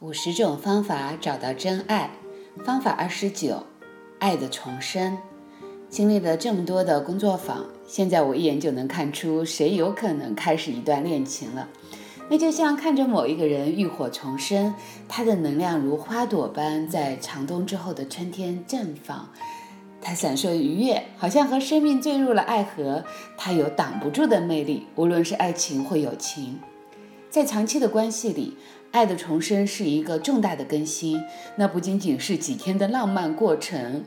五十种方法找到真爱，方法二十九，爱的重生。经历了这么多的工作坊，现在我一眼就能看出谁有可能开始一段恋情了。那就像看着某一个人浴火重生，他的能量如花朵般在长冬之后的春天绽放，他闪烁愉悦，好像和生命坠入了爱河。他有挡不住的魅力，无论是爱情或友情，在长期的关系里。爱的重生是一个重大的更新，那不仅仅是几天的浪漫过程，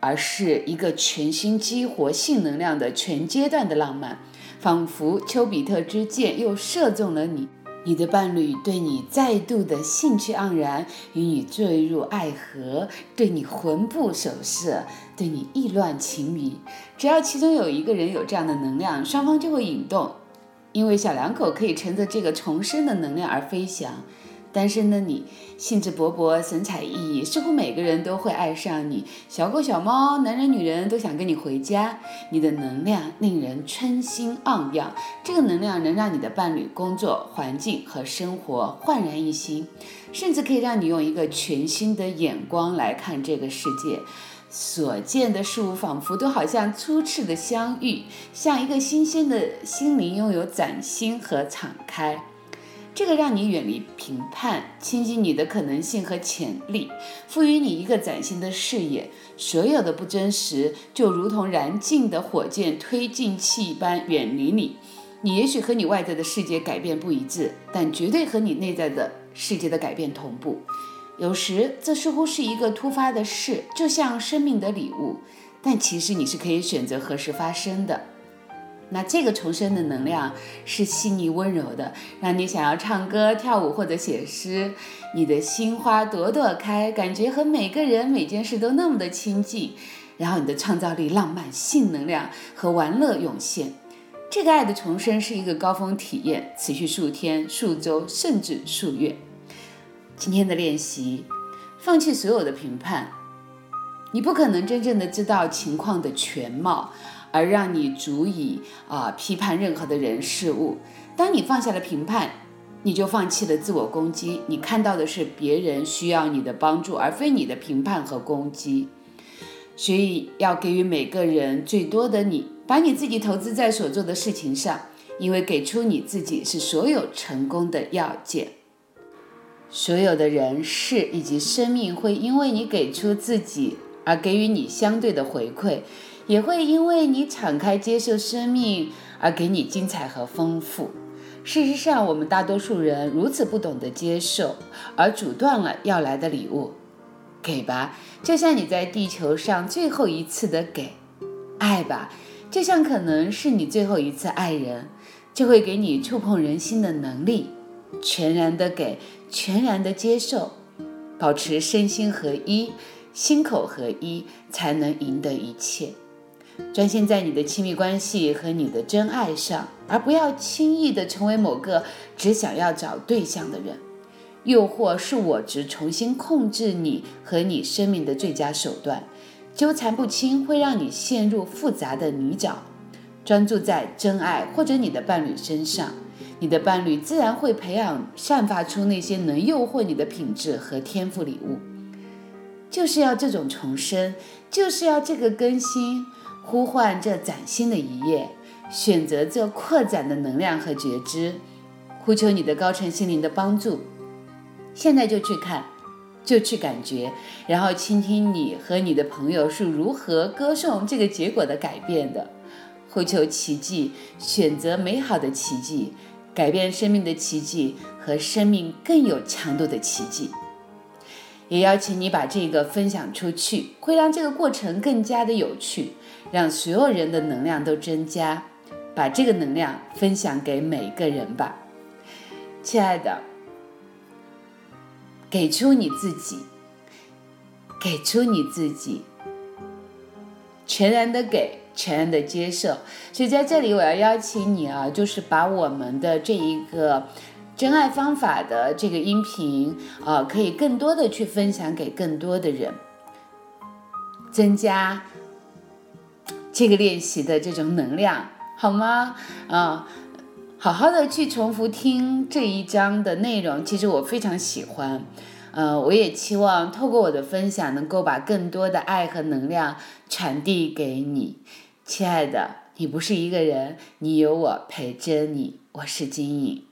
而是一个全新激活性能量的全阶段的浪漫，仿佛丘比特之箭又射中了你，你的伴侣对你再度的兴趣盎然，与你坠入爱河，对你魂不守舍，对你意乱情迷。只要其中有一个人有这样的能量，双方就会引动。因为小两口可以乘着这个重生的能量而飞翔，单身的你兴致勃勃、神采奕奕，似乎每个人都会爱上你。小狗、小猫、男人、女人都想跟你回家。你的能量令人春心盎漾，这个能量能让你的伴侣、工作环境和生活焕然一新，甚至可以让你用一个全新的眼光来看这个世界。所见的事物仿佛都好像初次的相遇，像一个新鲜的心灵拥有崭新和敞开。这个让你远离评判，亲近你的可能性和潜力，赋予你一个崭新的视野。所有的不真实就如同燃尽的火箭推进器般远离你。你也许和你外在的世界改变不一致，但绝对和你内在的世界的改变同步。有时，这似乎是一个突发的事，就像生命的礼物，但其实你是可以选择何时发生的。那这个重生的能量是细腻温柔的，让你想要唱歌、跳舞或者写诗，你的心花朵朵开，感觉和每个人、每件事都那么的亲近，然后你的创造力、浪漫、性能量和玩乐涌现。这个爱的重生是一个高峰体验，持续数天、数周，甚至数月。今天的练习，放弃所有的评判。你不可能真正的知道情况的全貌，而让你足以啊批判任何的人事物。当你放下了评判，你就放弃了自我攻击。你看到的是别人需要你的帮助，而非你的评判和攻击。所以要给予每个人最多的你，把你自己投资在所做的事情上，因为给出你自己是所有成功的要件。所有的人事以及生命会因为你给出自己而给予你相对的回馈，也会因为你敞开接受生命而给你精彩和丰富。事实上，我们大多数人如此不懂得接受，而阻断了要来的礼物。给吧，就像你在地球上最后一次的给；爱吧，就像可能是你最后一次爱人，就会给你触碰人心的能力。全然的给，全然的接受，保持身心合一、心口合一，才能赢得一切。专心在你的亲密关系和你的真爱上，而不要轻易的成为某个只想要找对象的人。诱惑是我执重新控制你和你生命的最佳手段。纠缠不清会让你陷入复杂的泥沼。专注在真爱或者你的伴侣身上。你的伴侣自然会培养、散发出那些能诱惑你的品质和天赋礼物，就是要这种重生，就是要这个更新，呼唤这崭新的一页，选择这扩展的能量和觉知，呼求你的高层心灵的帮助。现在就去看，就去感觉，然后倾听你和你的朋友是如何歌颂这个结果的改变的，呼求奇迹，选择美好的奇迹。改变生命的奇迹和生命更有强度的奇迹，也邀请你把这个分享出去，会让这个过程更加的有趣，让所有人的能量都增加。把这个能量分享给每个人吧，亲爱的，给出你自己，给出你自己，全然的给。全然的接受，所以在这里我要邀请你啊，就是把我们的这一个真爱方法的这个音频啊，可以更多的去分享给更多的人，增加这个练习的这种能量，好吗？啊，好好的去重复听这一章的内容，其实我非常喜欢。呃，我也期望透过我的分享，能够把更多的爱和能量传递给你，亲爱的，你不是一个人，你有我陪着你，我是金颖。